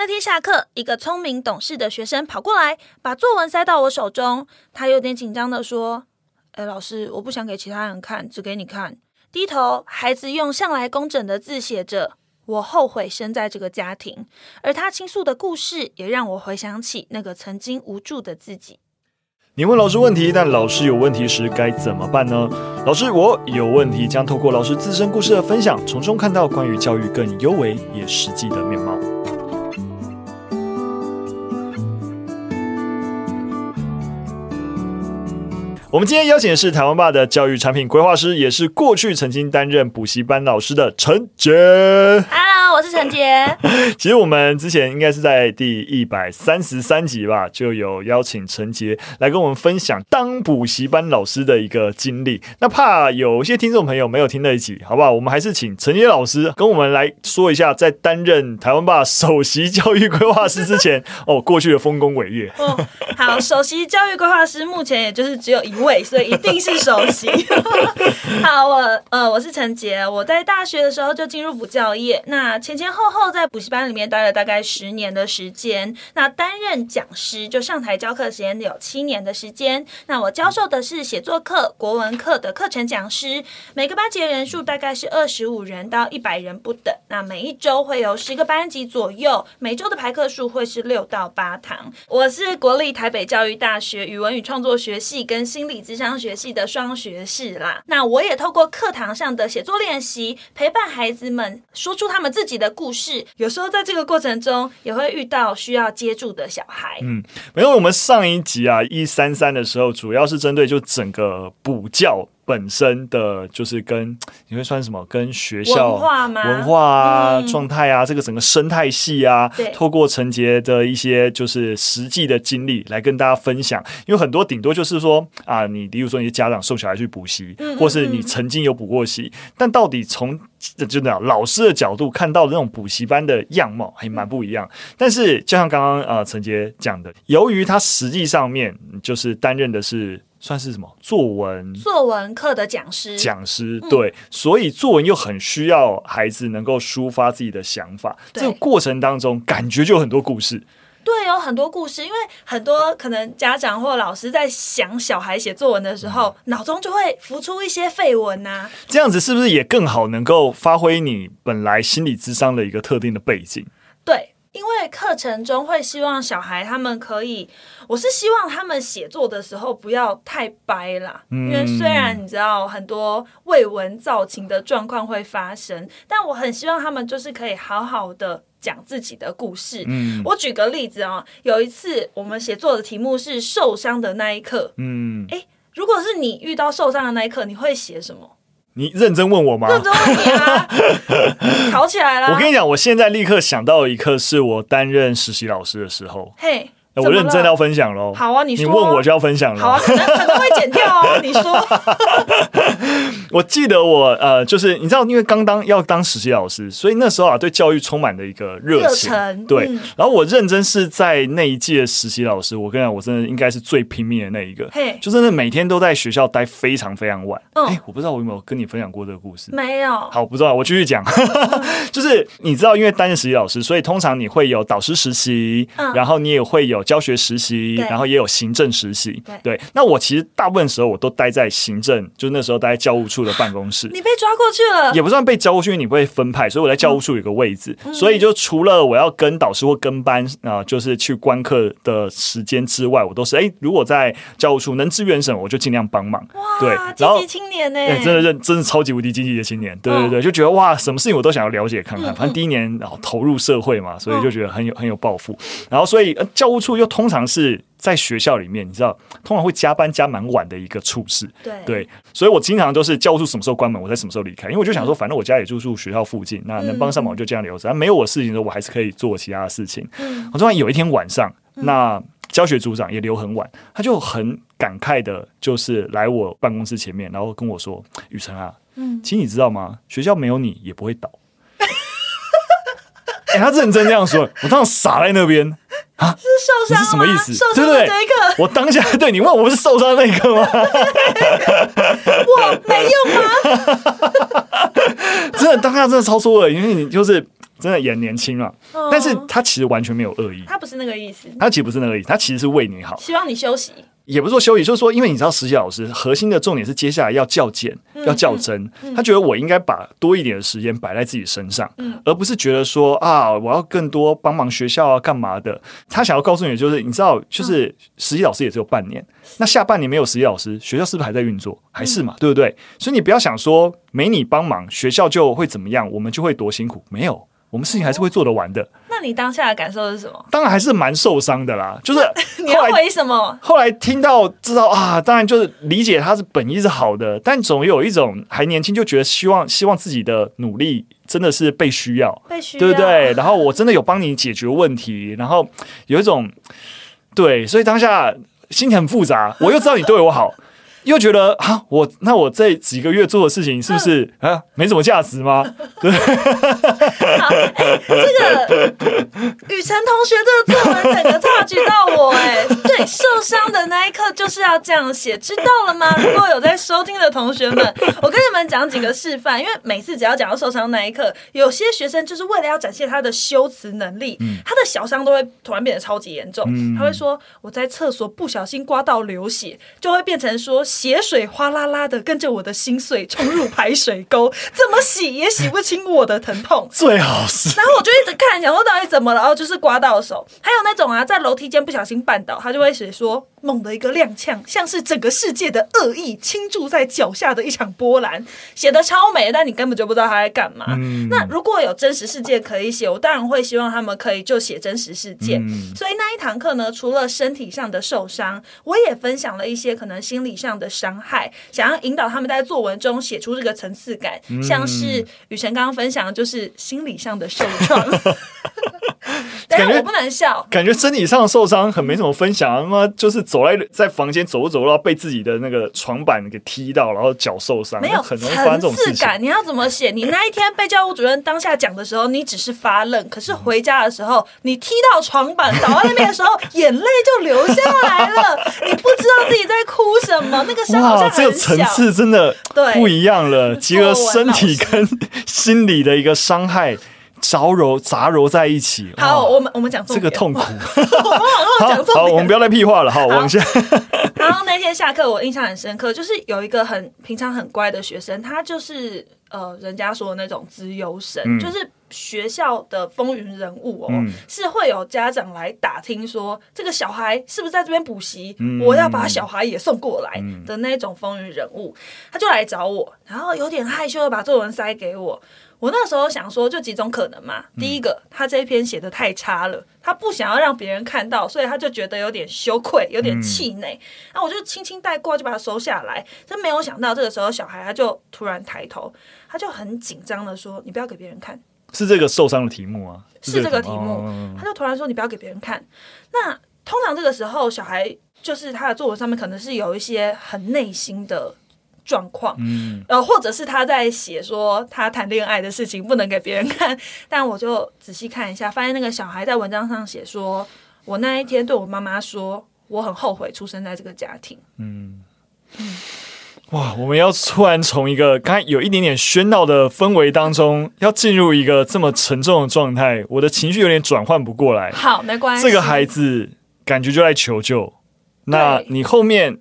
那天下课，一个聪明懂事的学生跑过来，把作文塞到我手中。他有点紧张地说：“哎，老师，我不想给其他人看，只给你看。”低头，孩子用向来工整的字写着：“我后悔生在这个家庭。”而他倾诉的故事，也让我回想起那个曾经无助的自己。你问老师问题，但老师有问题时该怎么办呢？老师，我有问题，将透过老师自身故事的分享，从中看到关于教育更优为也实际的面貌。我们今天邀请的是台湾爸的教育产品规划师，也是过去曾经担任补习班老师的陈杰。Hello，我是陈杰。其实我们之前应该是在第一百三十三集吧，就有邀请陈杰来跟我们分享当补习班老师的一个经历。那怕有些听众朋友没有听那一集，好不好？我们还是请陈杰老师跟我们来说一下，在担任台湾爸首席教育规划师之前，哦，过去的丰功伟业。哦，好，首席教育规划师目前也就是只有一。位，所以一定是首席。好，我呃，我是陈杰，我在大学的时候就进入补教业，那前前后后在补习班里面待了大概十年的时间。那担任讲师，就上台教课时间有七年的时间。那我教授的是写作课、国文课的课程讲师，每个班级的人数大概是二十五人到一百人不等。那每一周会有十个班级左右，每周的排课数会是六到八堂。我是国立台北教育大学语文与创作学系跟新理智商学系的双学士啦，那我也透过课堂上的写作练习，陪伴孩子们说出他们自己的故事。有时候在这个过程中，也会遇到需要接住的小孩。嗯，没有，我们上一集啊一三三的时候，主要是针对就整个补教。本身的就是跟 你会算什么？跟学校文化吗？文化啊，状态啊，这个整个生态系啊，透过陈杰的一些就是实际的经历来跟大家分享。因为很多顶多就是说啊，你比如说你的家长送小孩去补习，嗯嗯嗯，或是你曾经有补过习，但到底从就那样老师的角度看到的那种补习班的样貌还蛮不一样。但是就像刚刚啊陈杰讲的，由于他实际上面就是担任的是。算是什么作文？作文课的讲师，讲师对，嗯、所以作文又很需要孩子能够抒发自己的想法。这个过程当中，感觉就有很多故事。对，有很多故事，因为很多可能家长或老师在想小孩写作文的时候，嗯、脑中就会浮出一些废文啊。这样子是不是也更好能够发挥你本来心理智商的一个特定的背景？对。因为课程中会希望小孩他们可以，我是希望他们写作的时候不要太掰啦。嗯、因为虽然你知道很多未闻造情的状况会发生，但我很希望他们就是可以好好的讲自己的故事。嗯、我举个例子啊、哦，有一次我们写作的题目是受伤的那一刻。嗯，诶，如果是你遇到受伤的那一刻，你会写什么？你认真问我吗？认真问你啊！吵起来了！我跟你讲，我现在立刻想到一刻，是我担任实习老师的时候。嘿。我认真要分享喽！好啊，你说，你问我就要分享了。好啊，可能可能会剪掉哦。你说，我记得我呃，就是你知道，因为刚当要当实习老师，所以那时候啊，对教育充满了一个热情。对，嗯、然后我认真是在那一届实习老师，我跟你讲，我真的应该是最拼命的那一个。嘿，就真的每天都在学校待非常非常晚。嗯，哎，我不知道我有没有跟你分享过这个故事？没有。好，不知道，我继续讲。就是你知道，因为担任实习老师，所以通常你会有导师实习，嗯、然后你也会有教学实习。然后也有行政实习，对，对。那我其实大部分时候我都待在行政，就是那时候待在教务处的办公室。你被抓过去了，也不算被抓过去，因为你会分派，所以我在教务处有个位置。嗯、所以就除了我要跟导师或跟班啊、呃，就是去观课的时间之外，我都是哎，如果在教务处能支援什么，我就尽量帮忙。哇，对，积极青年呢、欸？真的认，真的超级无敌积极的青年。对对对，就觉得哇，什么事情我都想要了解看看。反正第一年然后投入社会嘛，所以就觉得很有很有抱负。然后所以教务处又通常是。在学校里面，你知道，通常会加班加蛮晚的一个处事。对，对，所以我经常都是教务处什么时候关门，我在什么时候离开。因为我就想说，反正我家也住住学校附近，那能帮上忙就这样留着。但没有我事情的时候，我还是可以做其他的事情。嗯我突然有一天晚上，那教学组长也留很晚，他就很感慨的，就是来我办公室前面，然后跟我说：“雨辰啊，嗯，其实你知道吗？学校没有你也不会倒。”哎，他认真这样说，我当时傻在那边。啊，是受伤？是什么意思？受伤的那一刻，我当下对你问我不是受伤那一刻吗？我没用吗？真的当下真的超出了，因为你就是真的也年轻了，哦、但是他其实完全没有恶意，他不是那个意思，他其实不是那个意思，他其实是为你好，希望你休息。也不是说休息，就是说，因为你知道实习老师核心的重点是接下来要较简，嗯、要较真。嗯、他觉得我应该把多一点的时间摆在自己身上，嗯、而不是觉得说啊，我要更多帮忙学校啊，干嘛的。他想要告诉你，就是你知道，就是实习老师也只有半年，嗯、那下半年没有实习老师，学校是不是还在运作？还是嘛，嗯、对不对？所以你不要想说没你帮忙，学校就会怎么样，我们就会多辛苦。没有。我们事情还是会做得完的。那你当下的感受是什么？当然还是蛮受伤的啦。就是 你要回什么？后来听到知道啊，当然就是理解他是本意是好的，但总有一种还年轻就觉得希望希望自己的努力真的是被需要，被需要，对不对？然后我真的有帮你解决问题，然后有一种对，所以当下心情很复杂。我又知道你对我好。又觉得啊，我那我这几个月做的事情是不是啊没什么价值吗？对，好，欸、这个雨辰同学这个作文整个差距到我哎、欸，对，受伤的那一刻就是要这样写，知道了吗？如果有在收听的同学们，我跟你们讲几个示范，因为每次只要讲到受伤那一刻，有些学生就是为了要展现他的修辞能力，嗯、他的小伤都会突然变得超级严重，嗯、他会说我在厕所不小心刮到流血，就会变成说。血水哗啦啦的跟着我的心碎冲入排水沟，怎么洗也洗不清我的疼痛。最好是，然后我就一直看，想说到底怎么了，然后就是刮到手。还有那种啊，在楼梯间不小心绊倒，他就会写说。猛的一个踉跄，像是整个世界的恶意倾注在脚下的一场波澜，写的超美，但你根本就不知道他在干嘛。嗯、那如果有真实世界可以写，我当然会希望他们可以就写真实世界。嗯、所以那一堂课呢，除了身体上的受伤，我也分享了一些可能心理上的伤害，想要引导他们在作文中写出这个层次感，嗯、像是雨辰刚刚分享的就是心理上的受创。感觉我不能笑，感觉身体上的受伤很没什么分享啊，他妈就是走在在房间走着走着，被自己的那个床板给踢到，然后脚受伤，没有很容易发生这种事情。你要怎么写？你那一天被教务主任当下讲的时候，你只是发愣，可是回家的时候，你踢到床板倒在那边的时候，眼泪就流下来了。你不知道自己在哭什么，那个伤好像很小。这个层次真的不一样了，结合身体跟 心理的一个伤害。杂糅杂糅在一起。好，我们我们讲这个痛苦。我们往后讲。好，我们不要再屁话了。好，往下。然后 那天下课，我印象很深刻，就是有一个很平常很乖的学生，他就是呃，人家说的那种资优生，嗯、就是学校的风云人物哦，嗯、是会有家长来打听说这个小孩是不是在这边补习，嗯、我要把小孩也送过来的那种风云人物，他就来找我，然后有点害羞的把作文塞给我。我那时候想说，就几种可能嘛。第一个，他这一篇写的太差了，他不想要让别人看到，所以他就觉得有点羞愧，有点气馁。那、嗯、我就轻轻带过，就把它收下来。真没有想到，这个时候小孩他就突然抬头，他就很紧张的说：“你不要给别人看。”是这个受伤的题目啊？是这个题目。哦、他就突然说：“你不要给别人看。”那通常这个时候，小孩就是他的作文上面可能是有一些很内心的。状况，嗯，呃，或者是他在写说他谈恋爱的事情不能给别人看，但我就仔细看一下，发现那个小孩在文章上写说，我那一天对我妈妈说，我很后悔出生在这个家庭，嗯，嗯哇，我们要突然从一个刚才有一点点喧闹的氛围当中，要进入一个这么沉重的状态，我的情绪有点转换不过来。好，没关系，这个孩子感觉就在求救，那你后面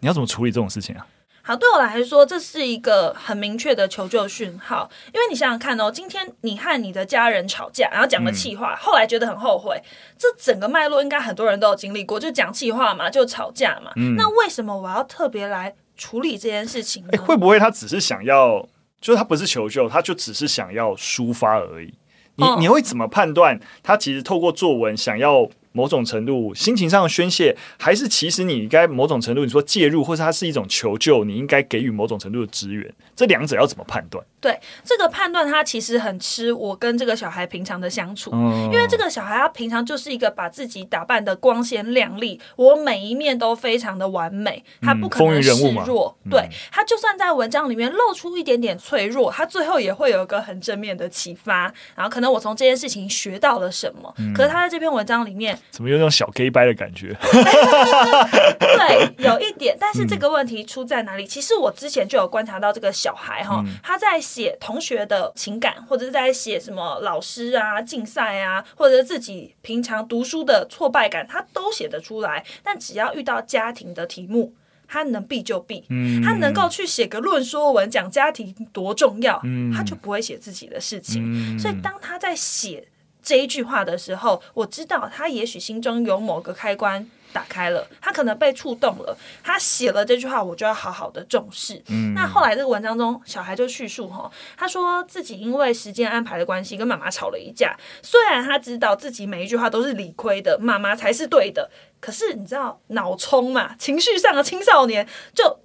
你要怎么处理这种事情啊？好，对我来说，这是一个很明确的求救讯号。因为你想想看哦，今天你和你的家人吵架，然后讲了气话，嗯、后来觉得很后悔，这整个脉络应该很多人都有经历过，就讲气话嘛，就吵架嘛。嗯、那为什么我要特别来处理这件事情呢？会不会他只是想要，就是他不是求救，他就只是想要抒发而已？你、哦、你会怎么判断他其实透过作文想要？某种程度心情上的宣泄，还是其实你应该某种程度你说介入，或是它是一种求救，你应该给予某种程度的支援，这两者要怎么判断？对这个判断，他其实很吃我跟这个小孩平常的相处，嗯、因为这个小孩他平常就是一个把自己打扮的光鲜亮丽，我每一面都非常的完美，他不可能示弱。嗯、对他，就算在文章里面露出一点点脆弱，他最后也会有一个很正面的启发。然后可能我从这件事情学到了什么，嗯、可是他在这篇文章里面怎么有那种小 gay 掰的感觉？对，有一点。但是这个问题出在哪里？嗯、其实我之前就有观察到这个小孩哈，嗯、他在。写同学的情感，或者是在写什么老师啊、竞赛啊，或者自己平常读书的挫败感，他都写得出来。但只要遇到家庭的题目，他能避就避，嗯、他能够去写个论说文讲家庭多重要，嗯、他就不会写自己的事情。嗯、所以当他在写这一句话的时候，我知道他也许心中有某个开关打开了，他可能被触动了。他写了这句话，我就要好好的重视。嗯、那后来这个文章中，小孩就叙述哈，他说自己因为时间安排的关系，跟妈妈吵了一架。虽然他知道自己每一句话都是理亏的，妈妈才是对的。可是你知道脑冲嘛，情绪上的青少年就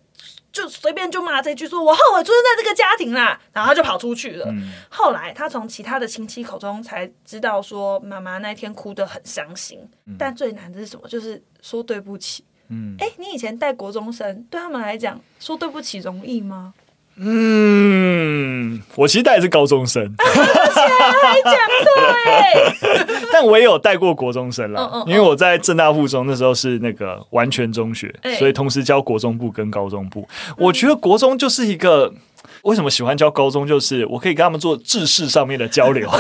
就随便就骂这句说，我后悔出生在这个家庭啦，然后他就跑出去了。嗯、后来他从其他的亲戚口中才知道说，妈妈那天哭得很伤心。嗯、但最难的是什么？就是说对不起。嗯，哎，你以前带国中生，对他们来讲说对不起容易吗？嗯，我其实带的是高中生，还讲错，但我也有带过国中生啦，嗯嗯嗯，因为我在正大附中那时候是那个完全中学，欸、所以同时教国中部跟高中部。我觉得国中就是一个，为什么喜欢教高中，就是我可以跟他们做知识上面的交流。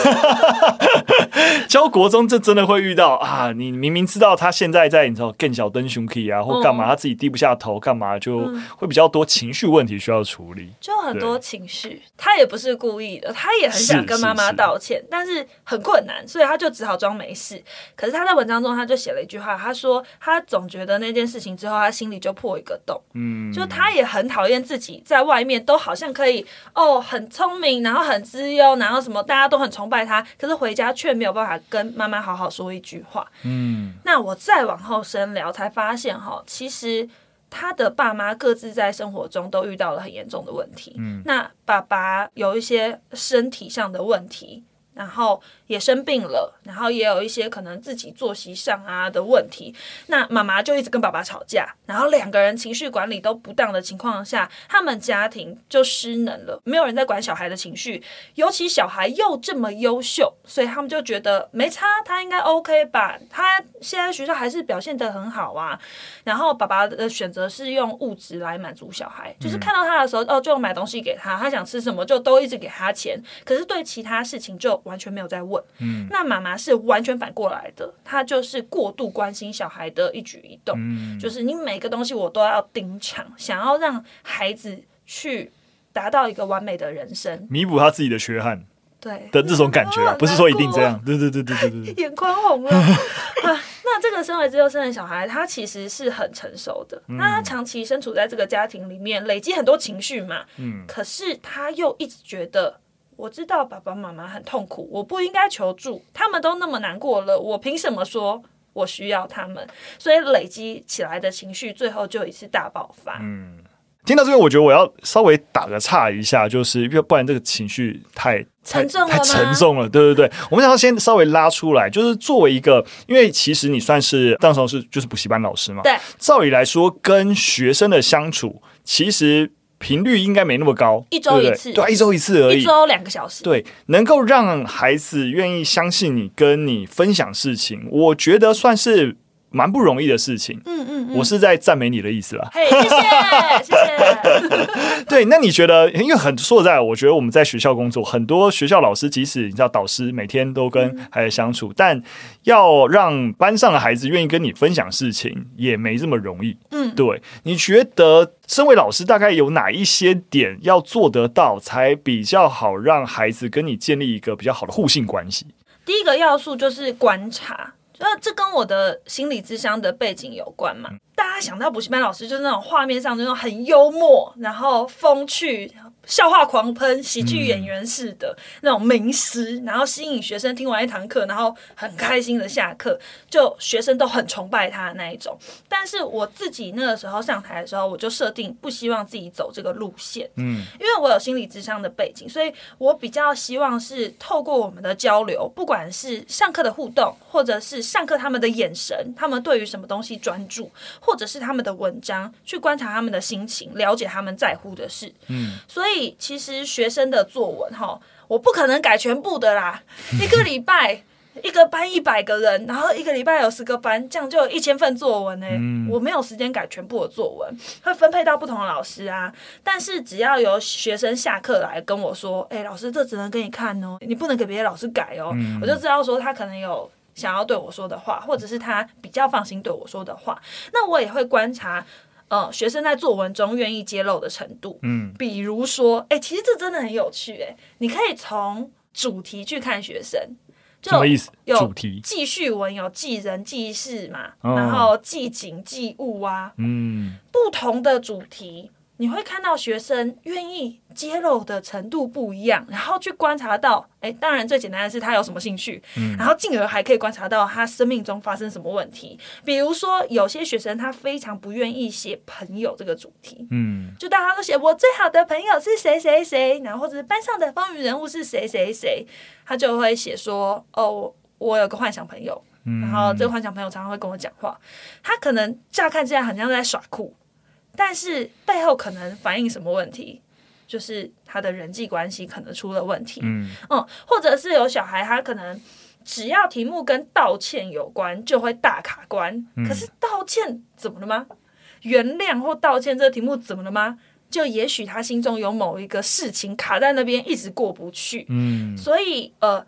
教国中，这真的会遇到啊！你明明知道他现在在，你知道更小灯熊 key 啊，或干嘛，他自己低不下头，干嘛就会比较多情绪问题需要处理，就很多情绪。他也不是故意的，他也很想跟妈妈道歉，但是很困难，所以他就只好装没事。可是他在文章中，他就写了一句话，他说他总觉得那件事情之后，他心里就破一个洞。嗯，就他也很讨厌自己在外面都好像可以哦，很聪明，然后很自由，然后什么大家都很崇拜他，可是回家却没有办法。跟妈妈好好说一句话。嗯，那我再往后深聊，才发现哈，其实他的爸妈各自在生活中都遇到了很严重的问题。嗯，那爸爸有一些身体上的问题，然后也生病了，然后也有一些可能自己作息上啊的问题。那妈妈就一直跟爸爸吵架，然后两个人情绪管理都不当的情况下，他们家庭就失能了，没有人在管小孩的情绪，尤其小孩又这么优秀，所以他们就觉得没差，他应该 OK 吧？他现在学校还是表现得很好啊。然后爸爸的选择是用物质来满足小孩，就是看到他的时候，哦，就买东西给他，他想吃什么就都一直给他钱，可是对其他事情就完全没有在问。嗯，那妈妈是完全反过来的，她就是过度关心小孩的一举一动，嗯，就是你每个东西我都要盯场，想要让孩子去达到一个完美的人生，弥补他自己的缺憾，对。的这种感觉，不是说一定这样，对对对对对对，眼眶红了。啊。那这个身为自由生的小孩，他其实是很成熟的，那他长期身处在这个家庭里面，累积很多情绪嘛，嗯，可是他又一直觉得。我知道爸爸妈妈很痛苦，我不应该求助，他们都那么难过了，我凭什么说我需要他们？所以累积起来的情绪，最后就一次大爆发。嗯，听到这边，我觉得我要稍微打个岔一下，就是因为不然这个情绪太沉重了，太沉重了，对对对。我们想要先稍微拉出来，就是作为一个，因为其实你算是当时是就是补习班老师嘛，对，照理来说跟学生的相处，其实。频率应该没那么高，一周一次，对，一周一次而已，一周两个小时，对，能够让孩子愿意相信你，跟你分享事情，我觉得算是。蛮不容易的事情，嗯嗯，嗯，我是在赞美你的意思啦。嘿，谢谢，谢谢。对，那你觉得，因为很说实在，我觉得我们在学校工作，很多学校老师，即使你知道导师每天都跟孩子相处，嗯、但要让班上的孩子愿意跟你分享事情，也没这么容易。嗯，对，你觉得身为老师，大概有哪一些点要做得到，才比较好让孩子跟你建立一个比较好的互信关系？第一个要素就是观察。那这跟我的心理咨商的背景有关嘛？大家想到补习班老师，就是那种画面上那种很幽默，然后风趣。笑话狂喷，喜剧演员似的、嗯、那种名师，然后吸引学生听完一堂课，然后很开心的下课，就学生都很崇拜他的那一种。但是我自己那个时候上台的时候，我就设定不希望自己走这个路线，嗯，因为我有心理智商的背景，所以我比较希望是透过我们的交流，不管是上课的互动，或者是上课他们的眼神，他们对于什么东西专注，或者是他们的文章，去观察他们的心情，了解他们在乎的事，嗯，所以。其实学生的作文哈，我不可能改全部的啦。一个礼拜一个班一百个人，然后一个礼拜有十个班，这样就有一千份作文呢、欸。嗯、我没有时间改全部的作文，会分配到不同的老师啊。但是只要有学生下课来跟我说：“哎、欸，老师，这只能给你看哦，你不能给别的老师改哦。嗯”我就知道说他可能有想要对我说的话，或者是他比较放心对我说的话。那我也会观察，呃，学生在作文中愿意揭露的程度。嗯，比如说，哎、欸，其实这真的很有趣、欸，哎，你可以从主题去看学生。什么意思？有主题记叙文，有记人记事嘛，哦、然后记景记物啊，嗯，不同的主题。你会看到学生愿意揭露的程度不一样，然后去观察到，哎，当然最简单的是他有什么兴趣，嗯，然后进而还可以观察到他生命中发生什么问题。比如说，有些学生他非常不愿意写朋友这个主题，嗯，就大家都写我最好的朋友是谁谁谁，然后或者是班上的风云人物是谁谁谁，他就会写说，哦，我有个幻想朋友，然后这个幻想朋友常常会跟我讲话，他可能乍看之下很像在耍酷。但是背后可能反映什么问题？就是他的人际关系可能出了问题，嗯，嗯，或者是有小孩，他可能只要题目跟道歉有关，就会大卡关。嗯，可是道歉怎么了吗？原谅或道歉这个题目怎么了吗？就也许他心中有某一个事情卡在那边，一直过不去。嗯，所以呃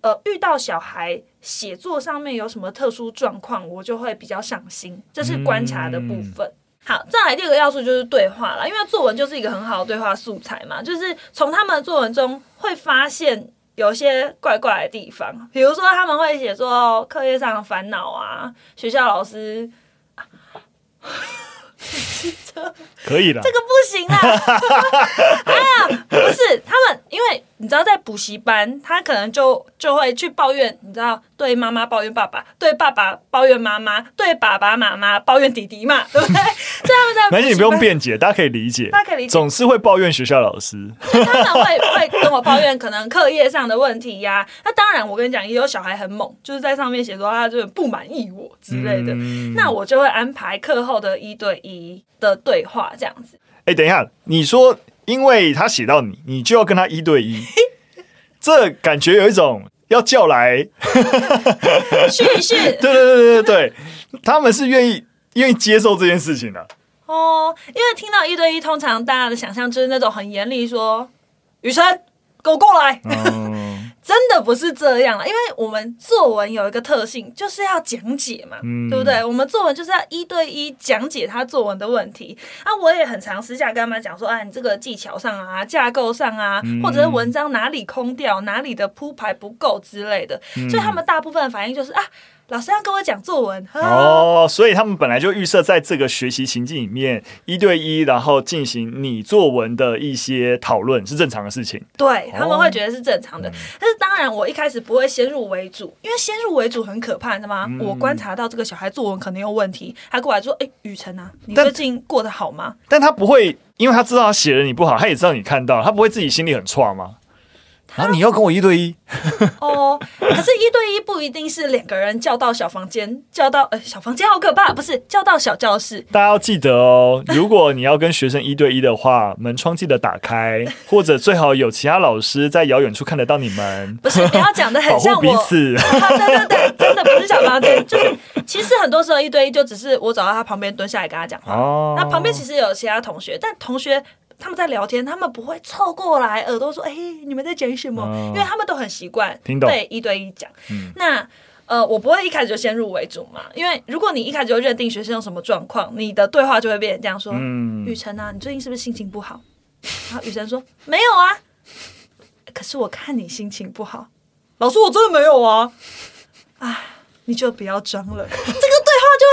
呃，遇到小孩写作上面有什么特殊状况，我就会比较上心，这是观察的部分。嗯好，再来第二个要素就是对话了，因为作文就是一个很好的对话素材嘛，就是从他们的作文中会发现有些怪怪的地方，比如说他们会写说课业上的烦恼啊，学校老师。可以的，这个不行啊！哎呀，不是他们，因为你知道，在补习班，他可能就就会去抱怨，你知道，对妈妈抱怨爸爸，对爸爸抱怨妈妈，对爸爸妈妈抱怨弟弟嘛，对不对？这样在，没事，你不用辩解，大家可以理解，大家可以理解，总是会抱怨学校老师，他们会会跟我抱怨可能课业上的问题呀、啊。那当然，我跟你讲，也有小孩很猛，就是在上面写说他就是不满意我之类的，嗯、那我就会安排课后的一对一的对话。这样子，哎、欸，等一下，你说因为他写到你，你就要跟他一对一，这感觉有一种要叫来。叙叙，对对对对对，他们是愿意愿意接受这件事情的。哦。因为听到一对一，通常大家的想象就是那种很严厉，说雨辰，给我过来。嗯真的不是这样了，因为我们作文有一个特性，就是要讲解嘛，嗯、对不对？我们作文就是要一对一讲解他作文的问题。啊，我也很常私下跟他们讲说，啊，你这个技巧上啊，架构上啊，嗯、或者是文章哪里空掉，哪里的铺排不够之类的，嗯、所以他们大部分的反应就是啊。老师要跟我讲作文哦，所以他们本来就预设在这个学习情境里面一对一，然后进行你作文的一些讨论是正常的事情。对，他们会觉得是正常的，哦、但是当然我一开始不会先入为主，因为先入为主很可怕，的吗？嗯、我观察到这个小孩作文可能有问题，他过来说：“哎，雨辰啊，你最近过得好吗？”但，但他不会，因为他知道他写的你不好，他也知道你看到，他不会自己心里很挫吗？然后你要跟我一对一哦，可是，一对一不一定是两个人叫到小房间，叫到呃小房间好可怕，不是叫到小教室。大家要记得哦，如果你要跟学生一对一的话，门窗记得打开，或者最好有其他老师在遥远处看得到你们。不是，不要讲的很像我。对对对，真的不是小房间，就是其实很多时候一对一就只是我走到他旁边蹲下来跟他讲话。哦。那旁边其实有其他同学，但同学。他们在聊天，他们不会凑过来耳朵说：“哎、欸，你们在讲什么？”哦、因为他们都很习惯对一对一讲。嗯、那呃，我不会一开始就先入为主嘛，因为如果你一开始就认定学生有什么状况，你的对话就会变成这样说：“嗯、雨辰啊，你最近是不是心情不好？”然后雨辰说：“没有啊，可是我看你心情不好。”老师，我真的没有啊！哎，你就不要装了。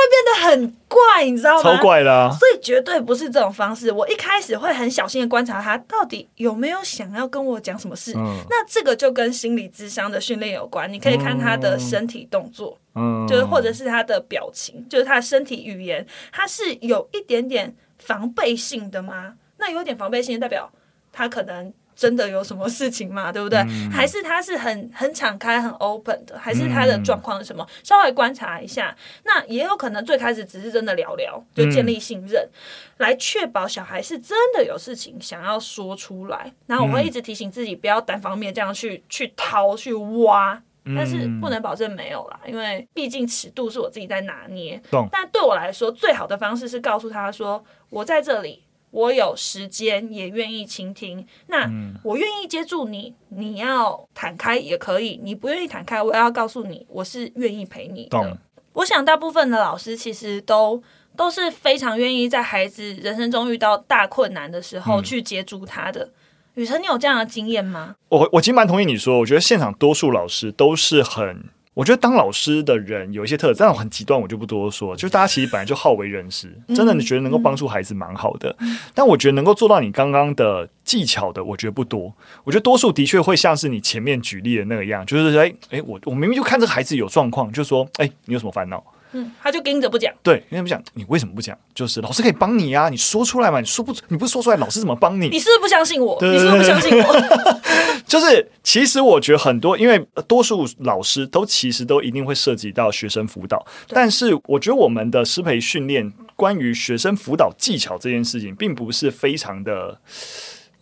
会变得很怪，你知道吗？超怪的啊！所以绝对不是这种方式。我一开始会很小心的观察他到底有没有想要跟我讲什么事。嗯、那这个就跟心理智商的训练有关。你可以看他的身体动作，嗯，就是或者是他的表情，就是他的身体语言，他是有一点点防备性的吗？那有点防备性，代表他可能。真的有什么事情嘛？对不对？嗯、还是他是很很敞开、很 open 的？还是他的状况是什么？嗯、稍微观察一下。那也有可能最开始只是真的聊聊，就建立信任，嗯、来确保小孩是真的有事情想要说出来。然后我会一直提醒自己，不要单方面这样去去掏、去挖。但是不能保证没有啦，因为毕竟尺度是我自己在拿捏。懂。但对我来说，最好的方式是告诉他说：“我在这里，我有时间，也愿意倾听。那我愿意接住你，你要坦开也可以，你不愿意坦开，我要告诉你，我是愿意陪你的。我想大部分的老师其实都都是非常愿意在孩子人生中遇到大困难的时候去接住他的。”雨辰，你有这样的经验吗？我我其实蛮同意你说，我觉得现场多数老师都是很，我觉得当老师的人有一些特质，但很极端，我就不多说。就是大家其实本来就好为人师，真的你觉得能够帮助孩子蛮好的，但我觉得能够做到你刚刚的技巧的，我觉得不多。我觉得多数的确会像是你前面举例的那个样，就是哎哎，我我明明就看这个孩子有状况，就说哎，你有什么烦恼？嗯，他就盯着不讲。对，因为不讲，你为什么不讲？就是老师可以帮你呀、啊，你说出来嘛，你说不，你不说出来，老师怎么帮你？你是不是不相信我？你是不是不相信我？就是，其实我觉得很多，因为多数老师都其实都一定会涉及到学生辅导，但是我觉得我们的师培训练关于学生辅导技巧这件事情，并不是非常的。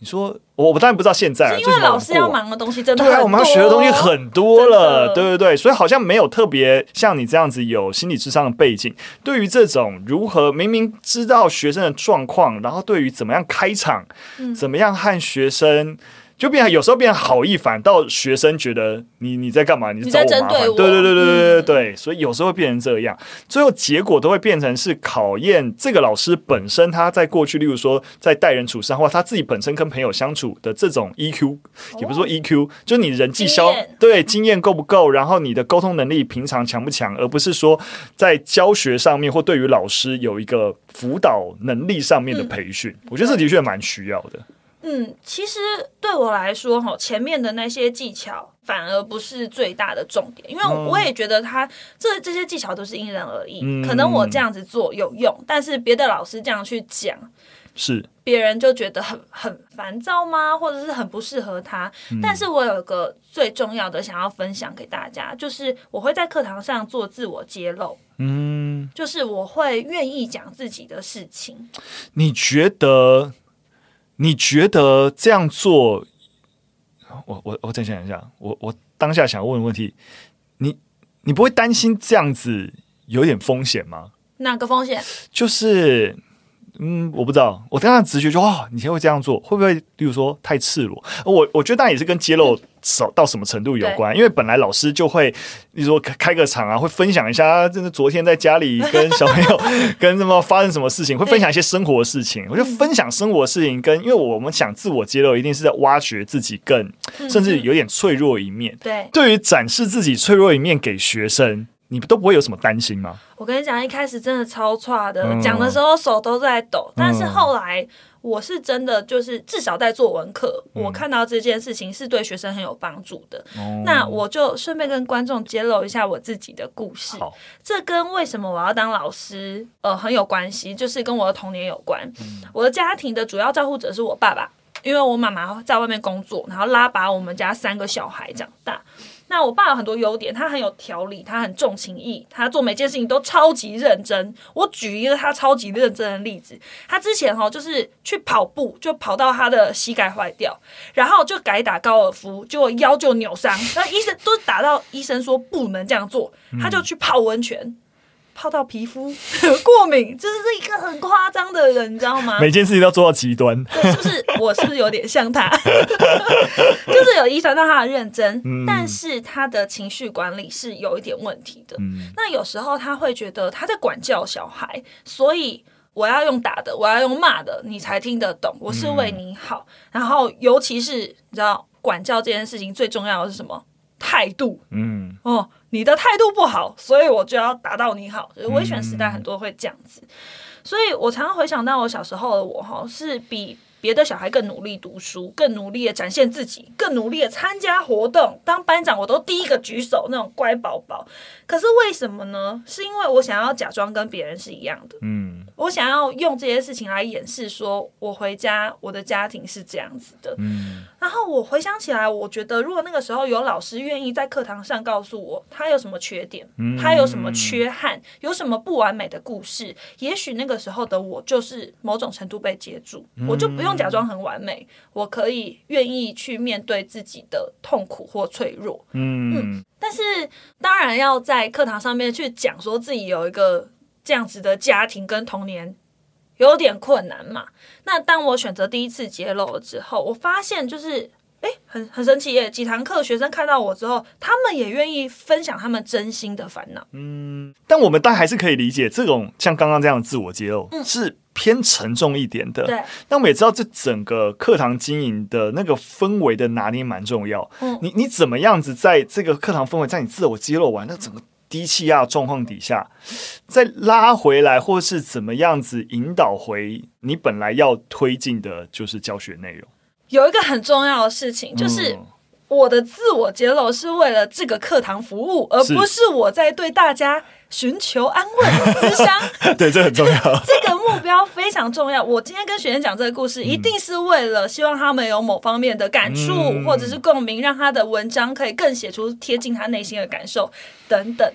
你说我我当然不知道现在，是因为老师要忙的东西真的对啊，我们要学的东西很多了，对对对，所以好像没有特别像你这样子有心理智商的背景，对于这种如何明明知道学生的状况，然后对于怎么样开场，嗯、怎么样和学生。就变有时候变好意，反倒学生觉得你你在干嘛？你是找我麻烦？对对对对对对对，所以有时候会变成这样，最后结果都会变成是考验这个老师本身他在过去，例如说在待人处事或他自己本身跟朋友相处的这种 EQ，也不是说 EQ，就是你人际消对经验够不够，然后你的沟通能力平常强不强，而不是说在教学上面或对于老师有一个辅导能力上面的培训。我觉得这的确蛮需要的。嗯，其实对我来说，哈，前面的那些技巧反而不是最大的重点，因为我也觉得他这这些技巧都是因人而异，嗯、可能我这样子做有用，但是别的老师这样去讲，是别人就觉得很很烦躁吗？或者是很不适合他？嗯、但是我有一个最重要的想要分享给大家，就是我会在课堂上做自我揭露，嗯，就是我会愿意讲自己的事情。你觉得？你觉得这样做，我我我再想一下，我我当下想问的问题，你你不会担心这样子有点风险吗？哪个风险？就是。嗯，我不知道，我当时直觉就哦，你先会这样做，会不会，例如说太赤裸？我我觉得当然也是跟揭露少到什么程度有关，因为本来老师就会，例如说开个场啊，会分享一下，真的昨天在家里跟小朋友 跟什么发生什么事情，会分享一些生活的事情。我觉得分享生活的事情跟，因为我们想自我揭露，一定是在挖掘自己更甚至有点脆弱一面。对，对于展示自己脆弱一面给学生。你都不会有什么担心吗？我跟你讲，一开始真的超差的，讲、嗯、的时候手都在抖。嗯、但是后来，我是真的就是至少在作文课，嗯、我看到这件事情是对学生很有帮助的。嗯、那我就顺便跟观众揭露一下我自己的故事。这跟为什么我要当老师呃很有关系，就是跟我的童年有关。嗯、我的家庭的主要照顾者是我爸爸，因为我妈妈在外面工作，然后拉拔我们家三个小孩长大。那我爸有很多优点，他很有条理，他很重情义，他做每件事情都超级认真。我举一个他超级认真的例子，他之前哈就是去跑步，就跑到他的膝盖坏掉，然后就改打高尔夫，结果腰就扭伤，然后医生都打到医生说不能这样做，他就去泡温泉。泡到皮肤 过敏，就是一个很夸张的人，你知道吗？每件事情都要做到极端，对，就是我是不是有点像他？就是有遗传到他的认真，嗯、但是他的情绪管理是有一点问题的。嗯、那有时候他会觉得他在管教小孩，所以我要用打的，我要用骂的，你才听得懂。我是为你好，嗯、然后尤其是你知道，管教这件事情最重要的是什么？态度。嗯，哦。你的态度不好，所以我就要打到你好。就是威权时代很多会这样子，嗯、所以我常常回想到我小时候的我哈，是比别的小孩更努力读书，更努力的展现自己，更努力的参加活动，当班长我都第一个举手那种乖宝宝。可是为什么呢？是因为我想要假装跟别人是一样的。嗯。我想要用这些事情来掩饰，说我回家，我的家庭是这样子的。嗯，然后我回想起来，我觉得如果那个时候有老师愿意在课堂上告诉我他有什么缺点，嗯、他有什么缺憾，有什么不完美的故事，也许那个时候的我就是某种程度被接住，嗯、我就不用假装很完美，我可以愿意去面对自己的痛苦或脆弱。嗯，嗯，但是当然要在课堂上面去讲说自己有一个这样子的家庭跟童年，有点困难嘛。那当我选择第一次揭露了之后，我发现就是，哎，很很神奇耶！几堂课学生看到我之后，他们也愿意分享他们真心的烦恼。嗯，但我们当然还是可以理解，这种像刚刚这样的自我揭露，嗯，是偏沉重一点的。对，那我们也知道，这整个课堂经营的那个氛围的拿捏蛮重要。嗯，你你怎么样子在这个课堂氛围，在你自我揭露完那整个低气压状况底下，再拉回来，或是怎么样子引导回你本来要推进的，就是教学内容。有一个很重要的事情，就是我的自我揭露是为了这个课堂服务，而不是我在对大家寻求安慰的咨商。对，这很重要。这个目标非常重要。我今天跟学生讲这个故事，一定是为了希望他们有某方面的感触，嗯、或者是共鸣，让他的文章可以更写出贴近他内心的感受等等。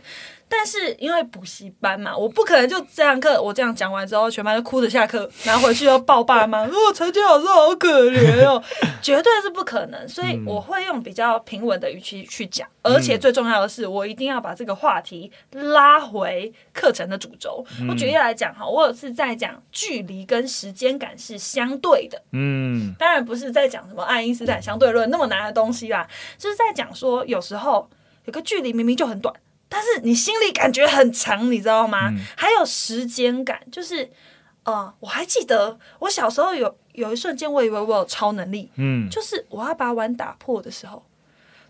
但是因为补习班嘛，我不可能就这堂课我这样讲完之后，全班就哭着下课，然后回去又抱爸妈，哦，陈杰老师好可怜哦，绝对是不可能。所以我会用比较平稳的语气去讲，而且最重要的是，我一定要把这个话题拉回课程的主轴。我举例来讲哈，我有次在讲距离跟时间感是相对的，嗯，当然不是在讲什么爱因斯坦相对论那么难的东西啦，就是在讲说有时候有个距离明明就很短。但是你心里感觉很长，你知道吗？嗯、还有时间感，就是，呃，我还记得我小时候有有一瞬间，我以为我有超能力，嗯，就是我要把碗打破的时候，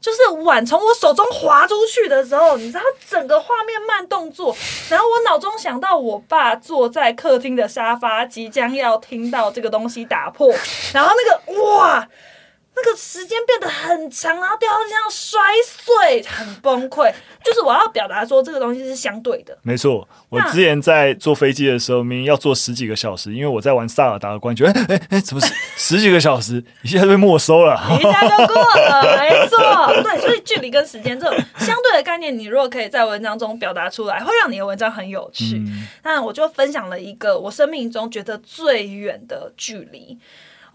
就是碗从我手中滑出去的时候，你知道整个画面慢动作，然后我脑中想到我爸坐在客厅的沙发，即将要听到这个东西打破，然后那个哇。那个时间变得很长，然后掉到地上摔碎，很崩溃。就是我要表达说，这个东西是相对的。没错，我之前在坐飞机的时候，明明要坐十几个小时，因为我在玩萨尔达的关，觉得哎哎哎，怎么十十几个小时一下就被没收了？一下就过了，没错。对，所以距离跟时间这种相对的概念，你如果可以在文章中表达出来，会让你的文章很有趣。嗯、那我就分享了一个我生命中觉得最远的距离。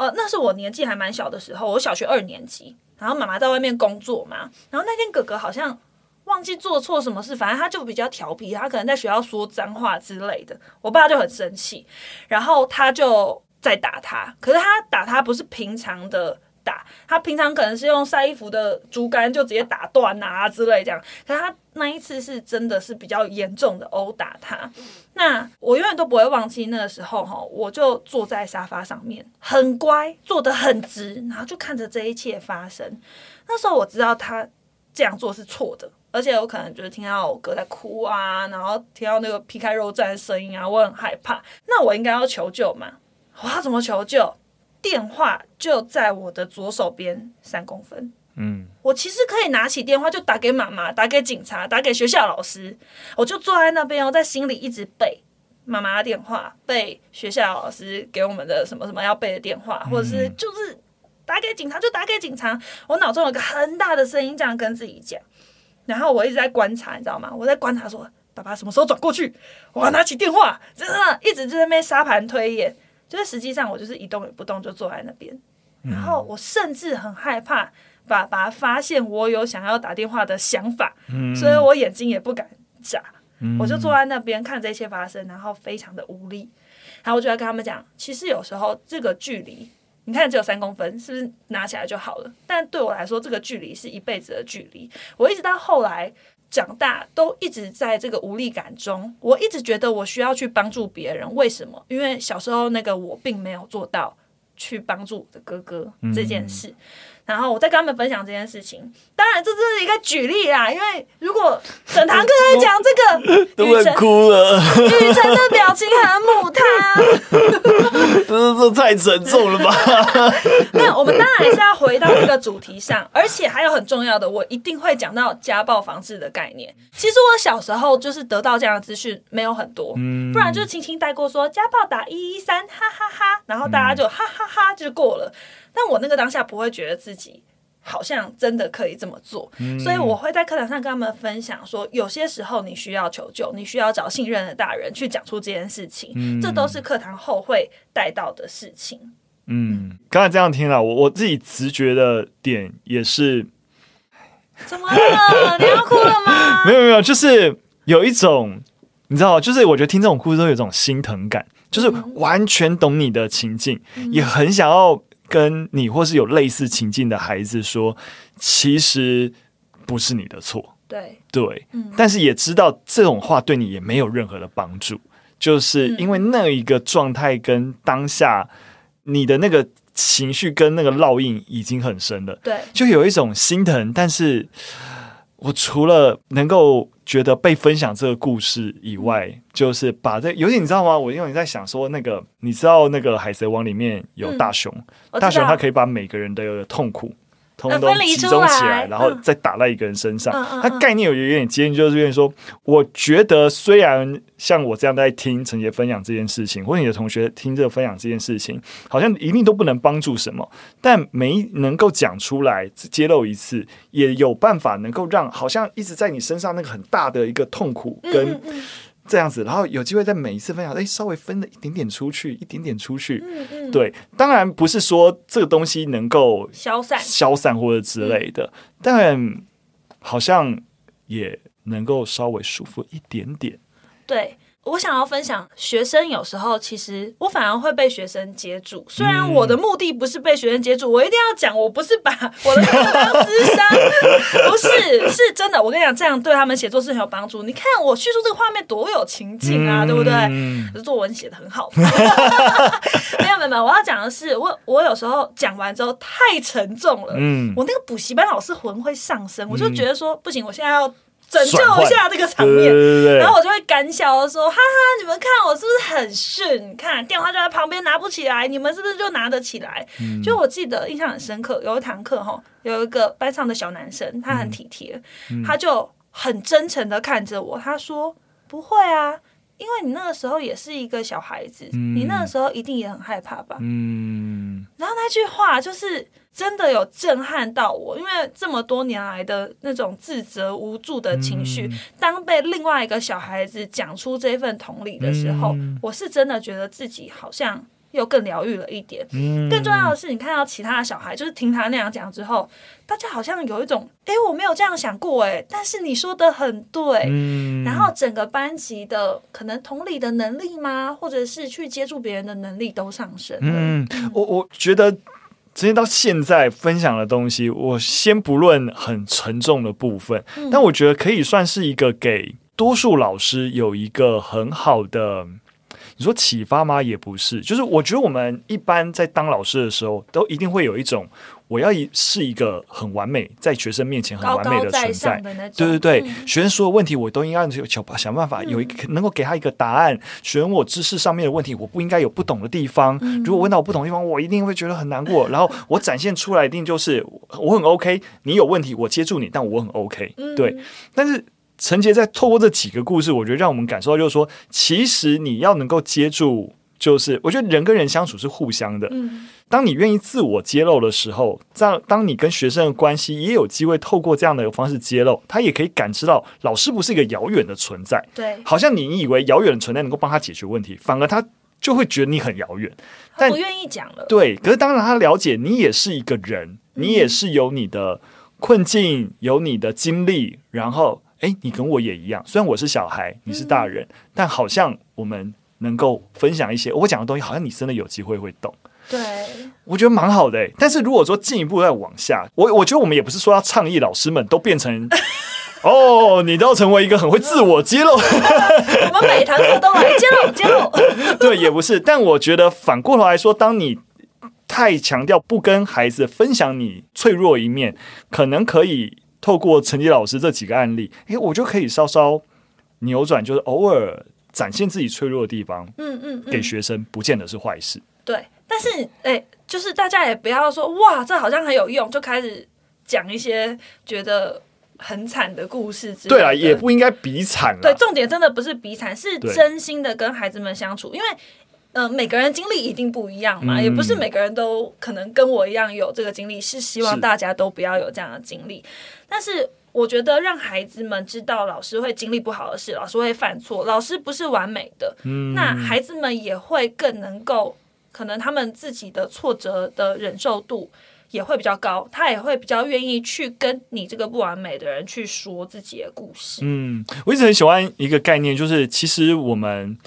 呃，那是我年纪还蛮小的时候，我小学二年级，然后妈妈在外面工作嘛，然后那天哥哥好像忘记做错什么事，反正他就比较调皮，他可能在学校说脏话之类的，我爸就很生气，然后他就在打他，可是他打他不是平常的。他平常可能是用晒衣服的竹竿就直接打断啊之类这样，可是他那一次是真的是比较严重的殴打他。那我永远都不会忘记那个时候哈，我就坐在沙发上面，很乖，坐得很直，然后就看着这一切发生。那时候我知道他这样做是错的，而且我可能就是听到我哥在哭啊，然后听到那个皮开肉绽的声音啊，我很害怕。那我应该要求救吗？我要怎么求救？电话就在我的左手边三公分。嗯，我其实可以拿起电话就打给妈妈，打给警察，打给学校老师。我就坐在那边，我在心里一直背妈妈的电话，背学校老师给我们的什么什么要背的电话，或者是就是打给警察就打给警察。我脑中有个很大的声音这样跟自己讲，然后我一直在观察，你知道吗？我在观察说爸爸什么时候转过去，我要拿起电话，真的一直就在那边沙盘推演。就是实际上我就是一动也不动就坐在那边，然后我甚至很害怕爸爸发现我有想要打电话的想法，所以我眼睛也不敢眨，我就坐在那边看这一切发生，然后非常的无力。然后我就要跟他们讲，其实有时候这个距离，你看只有三公分，是不是拿起来就好了？但对我来说，这个距离是一辈子的距离。我一直到后来。长大都一直在这个无力感中，我一直觉得我需要去帮助别人。为什么？因为小时候那个我并没有做到去帮助我的哥哥这件事。嗯、然后我再跟他们分享这件事情。当然，这只是一个举例啦。因为如果整堂课在讲这个，都会哭了。雨辰的表情很母汤，真的这太沉重了吧？那我们当然还是要回到这个主题上，而且还有很重要的，我一定会讲到家暴防治的概念。其实我小时候就是得到这样的资讯没有很多，不然就轻轻带过说家暴打一一三，哈哈哈，然后大家就哈哈哈就过了。但我那个当下不会觉得自己。好像真的可以这么做，嗯、所以我会在课堂上跟他们分享说，有些时候你需要求救，你需要找信任的大人去讲出这件事情，嗯、这都是课堂后会带到的事情。嗯，刚才这样听了，我我自己直觉的点也是，怎么了？你要哭了吗？没有没有，就是有一种，你知道，就是我觉得听这种故事都有一种心疼感，就是完全懂你的情境，嗯、也很想要。跟你或是有类似情境的孩子说，其实不是你的错，对。对，嗯，但是也知道这种话对你也没有任何的帮助，就是因为那一个状态跟当下你的那个情绪跟那个烙印已经很深了，对，就有一种心疼，但是我除了能够。觉得被分享这个故事以外，就是把这有点你知道吗？我因为你在想说那个，你知道那个海贼王里面有大雄，大雄他可以把每个人的痛苦。通通集中起来，然后再打在一个人身上。他、嗯、概念有有点接近，就是有点说，我觉得虽然像我这样在听陈杰分享这件事情，或者你的同学听这个分享这件事情，好像一定都不能帮助什么，但没能够讲出来揭露一次，也有办法能够让好像一直在你身上那个很大的一个痛苦跟。嗯嗯这样子，然后有机会在每一次分享，哎，稍微分了一点点出去，一点点出去。嗯嗯，对，当然不是说这个东西能够消散、消散或者之类的，嗯、但好像也能够稍微舒服一点点。对。我想要分享，学生有时候其实我反而会被学生接住。虽然我的目的不是被学生接住，我一定要讲，我不是把我的智商，不是，是真的。我跟你讲，这样对他们写作是很有帮助。你看我叙述这个画面多有情境啊，嗯、对不对？作文写的很好。没有没有没有，我要讲的是，我我有时候讲完之后太沉重了，嗯，我那个补习班老师魂会上升，我就觉得说不行，我现在要。拯救一下这个场面，对对对，然后我就会感笑的说：“哈哈，你们看我是不是很逊？看电话就在旁边拿不起来，你们是不是就拿得起来？”嗯、就我记得印象很深刻，有一堂课哈，有一个班上的小男生，他很体贴，嗯、他就很真诚的看着我，他说：“不会啊，因为你那个时候也是一个小孩子，嗯、你那个时候一定也很害怕吧？”嗯，然后那句话就是。真的有震撼到我，因为这么多年来的那种自责、无助的情绪，嗯、当被另外一个小孩子讲出这份同理的时候，嗯、我是真的觉得自己好像又更疗愈了一点。嗯、更重要的是，你看到其他的小孩，就是听他那样讲之后，大家好像有一种，哎，我没有这样想过，哎，但是你说的很对。嗯、然后整个班级的可能同理的能力吗，或者是去接触别人的能力都上升。嗯，我我觉得。直接到现在分享的东西，我先不论很沉重的部分，嗯、但我觉得可以算是一个给多数老师有一个很好的，你说启发吗？也不是，就是我觉得我们一般在当老师的时候，都一定会有一种。我要是一个很完美，在学生面前很完美的存在，高高在对对对，嗯、学生所有问题我都应该想想办法有一个能够给他一个答案。嗯、学生我知识上面的问题，我不应该有不懂的地方。嗯、如果问到我不懂的地方，我一定会觉得很难过。嗯、然后我展现出来一定就是我很 OK，你有问题我接住你，但我很 OK。对，嗯、但是陈杰在透过这几个故事，我觉得让我们感受到就是说，其实你要能够接住。就是我觉得人跟人相处是互相的。嗯，当你愿意自我揭露的时候，这样当你跟学生的关系也有机会透过这样的方式揭露，他也可以感知到老师不是一个遥远的存在。对，好像你以为遥远的存在能够帮他解决问题，反而他就会觉得你很遥远，但不愿意讲了。对，可是当然他了解你也是一个人，你也是有你的困境，有你的经历，然后诶，你跟我也一样，虽然我是小孩，你是大人，嗯，但好像我们。能够分享一些我讲的东西，好像你真的有机会会懂。对，我觉得蛮好的欸。但是如果说进一步再往下，我我觉得我们也不是说要倡议老师们都变成 哦，你都要成为一个很会自我揭露。我们每堂课都来揭露揭露。对，也不是。但我觉得反过头来说，当你太强调不跟孩子分享你脆弱一面，可能可以透过陈杰老师这几个案例，诶，我就可以稍稍扭转，就是偶尔。展现自己脆弱的地方，嗯嗯，给学生不见得是坏事。对，但但是哎、欸，就是大家也不要说哇，这好像很有用，就开始讲一些觉得很惨的故事之类。对啊，也不应该比惨。对，重点真的不是比惨，是真心的跟孩子们相处，因为。呃，每个人经历一定不一样嘛，嗯，也不是每个人都可能跟我一样有这个经历，是希望大家都不要有这样的经历。但是我觉得让孩子们知道老师会经历不好的事，老师会犯错，老师不是完美的，嗯，那孩子们也会更能够，可能他们自己的挫折的忍受度也会比较高，他也会比较愿意去跟你这个不完美的人去说自己的故事。嗯，我一直很喜欢一个概念，就是其实我们。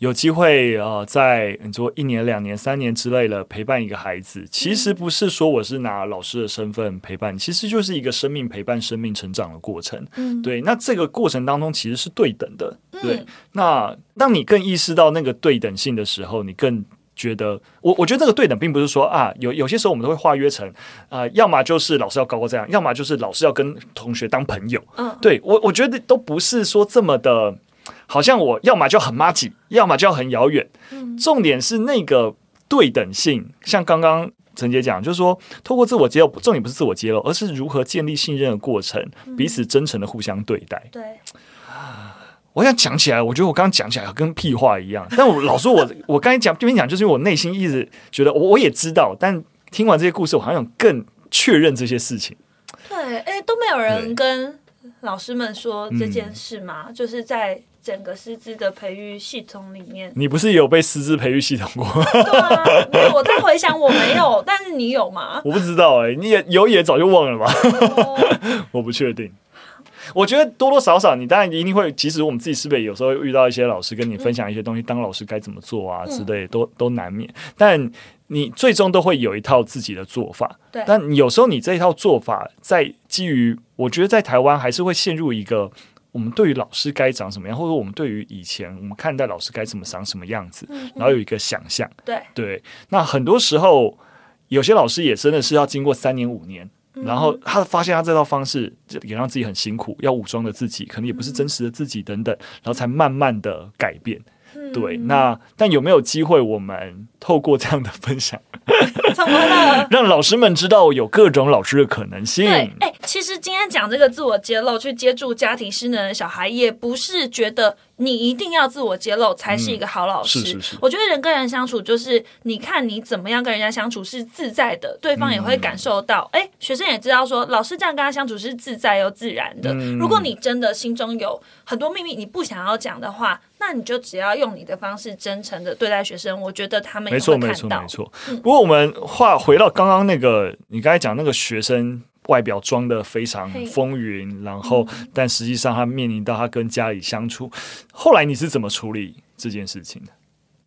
有机会呃，在你说一年、两年、三年之类的陪伴一个孩子，其实不是说我是拿老师的身份陪伴，其实就是一个生命陪伴生命成长的过程。嗯，对。那这个过程当中其实是对等的。对。嗯、那当你更意识到那个对等性的时候，你更觉得我我觉得这个对等并不是说啊，有有些时候我们都会化约成啊、呃，要么就是老师要高高这样，要么就是老师要跟同学当朋友。嗯，对我我觉得都不是说这么的。好像我要么就很麻吉，要么就要很遥远。重点是那个对等性，像刚刚陈杰讲，就是说，透过自我揭露，重点不是自我揭露，而是如何建立信任的过程，彼此真诚的互相对待。对，我想讲起来，我觉得我刚刚讲起来跟屁话一样。但我 老说我，我我刚才讲这边讲，就是因为我内心一直觉得，我我也知道，但听完这些故事，我好像有更确认这些事情。对，哎、欸，都没有人跟老师们说这件事吗？嗯、就是在。整个师资的培育系统里面，你不是有被师资培育系统过？对啊，我在回想，我没有，但是你有吗？我不知道哎、欸，你也有也早就忘了吧？我不确定。我觉得多多少少，你当然一定会，即使我们自己是不是有时候遇到一些老师跟你分享一些东西，嗯、当老师该怎么做啊之类，都都难免。但你最终都会有一套自己的做法。对。但有时候你这一套做法，在基于我觉得在台湾还是会陷入一个。我们对于老师该长什么样，或者我们对于以前我们看待老师该怎么长什么样子，嗯嗯、然后有一个想象。对对，那很多时候有些老师也真的是要经过三年五年，嗯、然后他发现他这套方式也让自己很辛苦，要武装的自己，可能也不是真实的自己等等，嗯、然后才慢慢的改变。嗯、对，那但有没有机会我们透过这样的分享？怎么了？让老师们知道有各种老师的可能性。对，哎、欸，其实今天讲这个自我揭露，去接触家庭失能的小孩，也不是觉得。你一定要自我揭露才是一个好老师。嗯、是是是，我觉得人跟人相处就是，你看你怎么样跟人家相处是自在的，对方也会感受到。哎、嗯，学生也知道说，老师这样跟他相处是自在又自然的。嗯、如果你真的心中有很多秘密，你不想要讲的话，那你就只要用你的方式真诚的对待学生，我觉得他们也会看到。没错没错没错。嗯、不过我们话回到刚刚那个，你刚才讲那个学生。外表装的非常风云，然后，但实际上他面临到他跟家里相处，后来你是怎么处理这件事情的？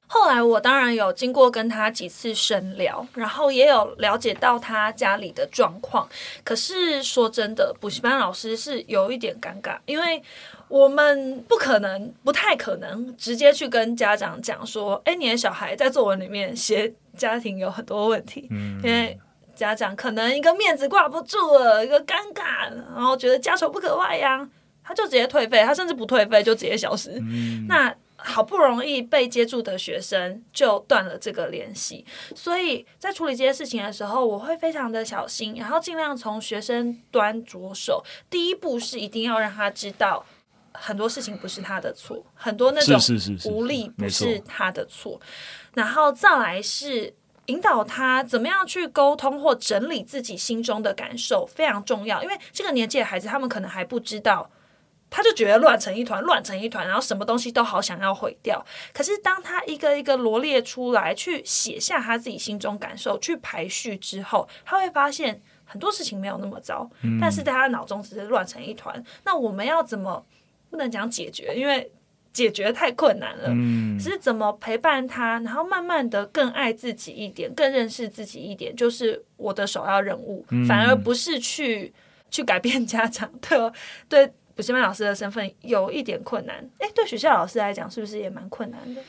后来我当然有经过跟他几次深聊，然后也有了解到他家里的状况。可是说真的，补习班老师是有一点尴尬，因为我们不可能、不太可能直接去跟家长讲说：“哎，你的小孩在作文里面写家庭有很多问题。”嗯，因为。家长可能一个面子挂不住了，一个尴尬，然后觉得家丑不可外扬，他就直接退费，他甚至不退费就直接消失。嗯、那好不容易被接住的学生就断了这个联系，所以在处理这些事情的时候，我会非常的小心，然后尽量从学生端着手。第一步是一定要让他知道很多事情不是他的错，很多那种无力不是他的错，然后再来是。引导他怎么样去沟通或整理自己心中的感受非常重要，因为这个年纪的孩子，他们可能还不知道，他就觉得乱成一团，乱成一团，然后什么东西都好想要毁掉。可是当他一个一个罗列出来，去写下他自己心中感受，去排序之后，他会发现很多事情没有那么糟，嗯、但是在他脑中只是乱成一团。那我们要怎么不能讲解决？因为解决太困难了，嗯，是怎么陪伴他，然后慢慢的更爱自己一点，更认识自己一点，就是我的首要任务，嗯、反而不是去去改变家长。对，对，补习班老师的身份有一点困难。哎，对学校老师来讲，是不是也蛮困难的？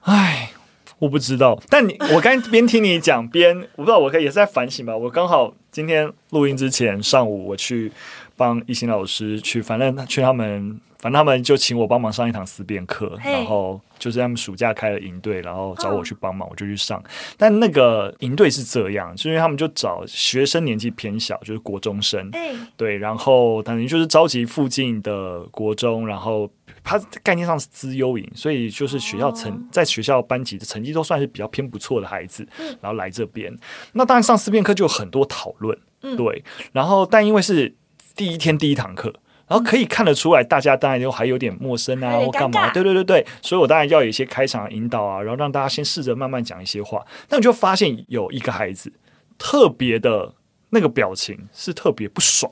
哎，我不知道。但你，我刚边听你讲边，我不知道，我可以也是在反省吧。我刚好今天录音之前上午，我去帮一心老师去，反正去他们。反正他们就请我帮忙上一堂思辨课，然后就是他们暑假开了营队，然后找我去帮忙，我就去上。但那个营队是这样，就是因为他们就找学生年纪偏小，就是国中生，哎，对，然后等于就是召集附近的国中，然后他概念上是资优营，所以就是学校成、哦、在学校班级的成绩都算是比较偏不错的孩子，然后来这边。那当然上思辨课就有很多讨论，对，然后但因为是第一天第一堂课。然后可以看得出来，大家当然都还有点陌生啊，或干嘛？对对对对，所以我当然要有一些开场引导啊，然后让大家先试着慢慢讲一些话。那我就发现有一个孩子特别的那个表情是特别不爽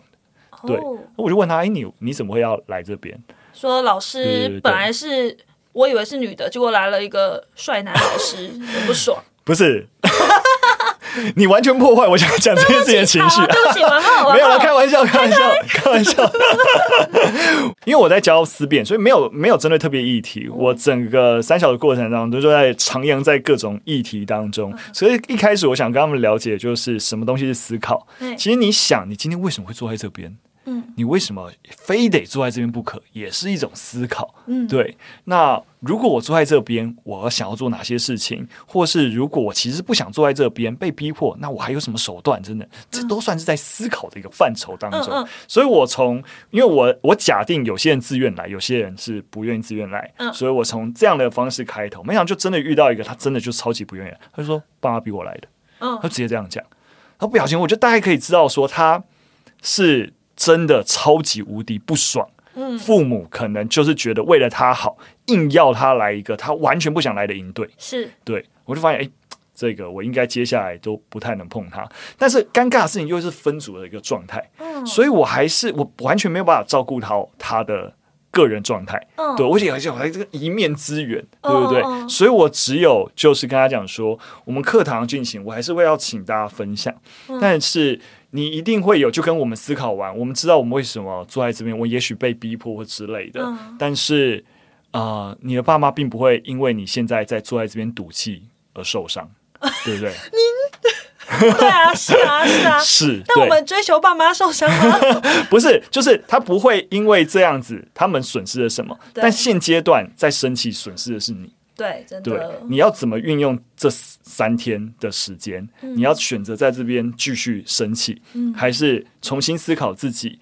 的，对，我就问他：“哎，你你怎么会要来这边？”说老师本来是我以为是女的，结果来了一个帅男老师，很不爽。不是。你完全破坏我想讲这件事情的情绪，对不起，完后，没有了，开玩笑，开玩笑，开玩笑。因为我在教思辨，所以没有没有针对特别议题。我整个三小的过程当中，都在徜徉在各种议题当中。所以一开始我想跟他们了解，就是什么东西是思考。其实你想，你今天为什么会坐在这边？嗯，你为什么非得坐在这边不可？也是一种思考。嗯，对。那如果我坐在这边，我想要做哪些事情？或是如果我其实不想坐在这边，被逼迫，那我还有什么手段？真的，这都算是在思考的一个范畴当中。嗯嗯、所以我从，因为我我假定有些人自愿来，有些人是不愿意自愿来，嗯、所以我从这样的方式开头，没想到就真的遇到一个，他真的就超级不愿意来。他就说：“爸妈逼我来的。”嗯，他直接这样讲。他表情，我就大概可以知道说他是。真的超级无敌不爽，嗯，父母可能就是觉得为了他好，硬要他来一个他完全不想来的营队，是。对，我就发现，哎，这个我应该接下来都不太能碰他。但是尴尬的事情又是分组的一个状态，嗯，所以我还是我完全没有办法照顾到他的个人状态，嗯，对，我且而且我还这个一面之缘，对不对？嗯，所以我只有就是跟他讲说，我们课堂进行，我还是会要请大家分享，嗯，但是。你一定会有，就跟我们思考完，我们知道我们为什么坐在这边，我也许被逼迫或之类的，嗯、但是，呃，你的爸妈并不会因为你现在在坐在这边赌气而受伤，对不对？您对啊，是啊，是啊，是。但我们追求爸妈受伤吗？不是，就是他不会因为这样子，他们损失了什么？但现阶段在生气，损失的是你。对，真的。对，你要怎么运用这三天的时间？嗯、你要选择在这边继续生气，嗯、还是重新思考自己？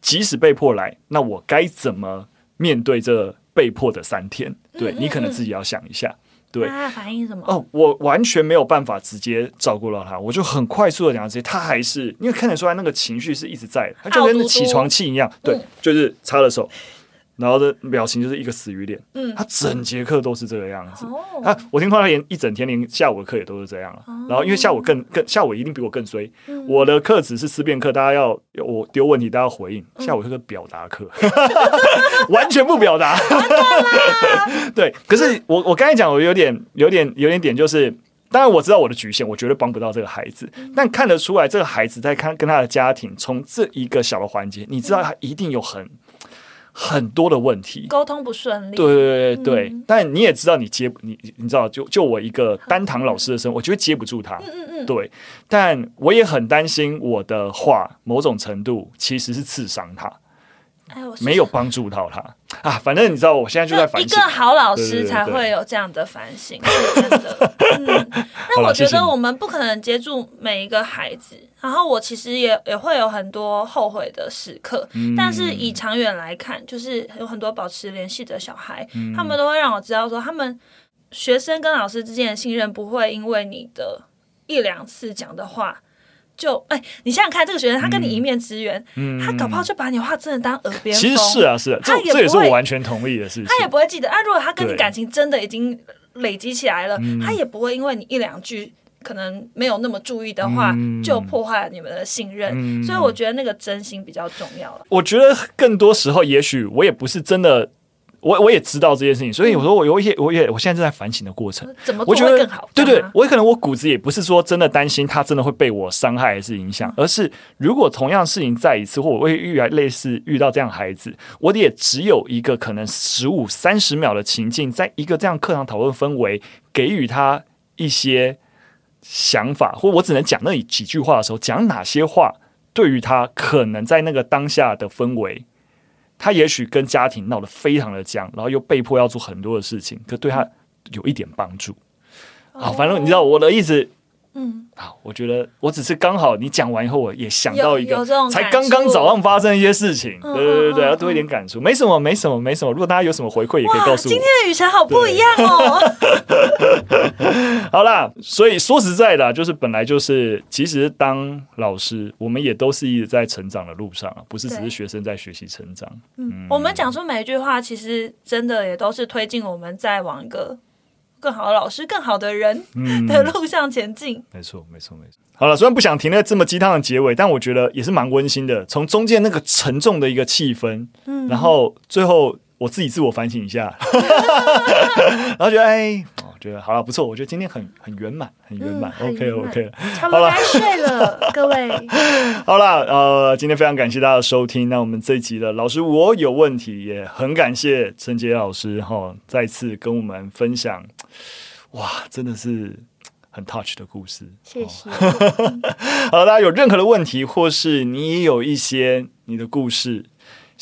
即使被迫来，那我该怎么面对这被迫的三天？对，你可能自己要想一下。对，他反应什么？哦，我完全没有办法直接照顾到他，我就很快速的讲这些，他还是因为看得出来那个情绪是一直在的，他就跟起床气一样。对，嗯、就是擦了手。然后的表情就是一个死鱼脸，嗯，他整节课都是这个样子。他、哦啊、我听说他连一整天连下午的课也都是这样了。哦、然后因为下午更更下午一定比我更衰。嗯、我的课只是思辨课，大家要我丢问题，大家要回应。下午是个表达课，嗯、完全不表达。对，可是我我刚才讲，我有点有点有点点，就是当然我知道我的局限，我绝对帮不到这个孩子，嗯、但看得出来这个孩子在看跟他的家庭，从这一个小的环节，你知道他一定有很。很多的问题，沟通不顺利。对对对对，嗯、但你也知道，你接你你知道，就就我一个单堂老师的身份，我觉得接不住他。嗯嗯嗯。对，但我也很担心我的话，某种程度其实是刺伤他，哎、没有帮助到他啊。反正你知道，我现在就在反省。一个好老师才会有这样的反省，是真的。嗯，那我觉得我们不可能接住每一个孩子。然后我其实也也会有很多后悔的时刻，嗯、但是以长远来看，就是有很多保持联系的小孩，嗯、他们都会让我知道说，他们学生跟老师之间的信任不会因为你的一两次讲的话就哎，你想想看，这个学生他跟你一面之缘，嗯、他搞不好就把你话真的当耳边风。其实是啊，是啊，这这也是我完全同意的事情。他也不会记得啊，如果他跟你感情真的已经累积起来了，他也不会因为你一两句。可能没有那么注意的话，嗯、就破坏了你们的信任，嗯、所以我觉得那个真心比较重要了。我觉得更多时候，也许我也不是真的，我我也知道这件事情，所以我说我有一些，我也我现在正在反省的过程，怎么我觉得更好？对对，我可能我骨子也不是说真的担心他真的会被我伤害还是影响，嗯、而是如果同样事情再一次，或我会遇来类似遇到这样孩子，我也只有一个可能十五三十秒的情境，在一个这样课堂讨论氛围，给予他一些。想法，或我只能讲那几句话的时候，讲哪些话对于他可能在那个当下的氛围，他也许跟家庭闹得非常的僵，然后又被迫要做很多的事情，可对他有一点帮助。好，反正你知道我的意思。嗯，好，我觉得我只是刚好你讲完以后，我也想到一个，才刚刚早上发生一些事情，对对对对，要多一点感触，没什么，没什么，没什么。如果大家有什么回馈，也可以告诉我。今天的雨辰好不一样哦。好啦，所以说实在的，就是本来就是，其实当老师，我们也都是一直在成长的路上啊，不是只是学生在学习成长。嗯，我们讲出每一句话，其实真的也都是推进我们在往一个。更好的老师，更好的人的路上前进。没错，没错，没错。好了，虽然不想停在这么鸡汤的结尾，但我觉得也是蛮温馨的。从中间那个沉重的一个气氛，嗯，然后最后我自己自我反省一下，然后觉得哎。觉得好了，不错。我觉得今天很很圆满，很圆满。嗯、OK OK，差不多该睡了，各位。好了，呃，今天非常感谢大家的收听。那我们这一集的老师我有问题，也很感谢陈杰老师哈，再次跟我们分享，哇，真的是很 touch 的故事。谢谢。好，大家有任何的问题，或是你也有一些你的故事。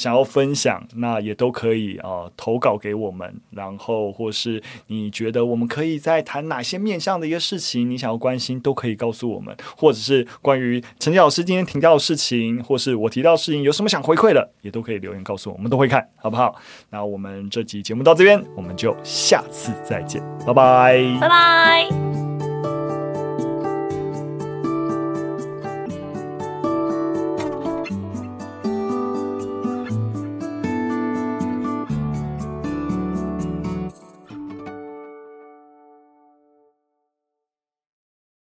想要分享，那也都可以啊、呃，投稿给我们。然后，或是你觉得我们可以在谈哪些面向的一个事情，你想要关心，都可以告诉我们。或者是关于陈杰老师今天提到的事情，或是我提到的事情，有什么想回馈的，也都可以留言告诉，我们都会看，好不好？那我们这集节目到这边，我们就下次再见，拜拜，拜拜。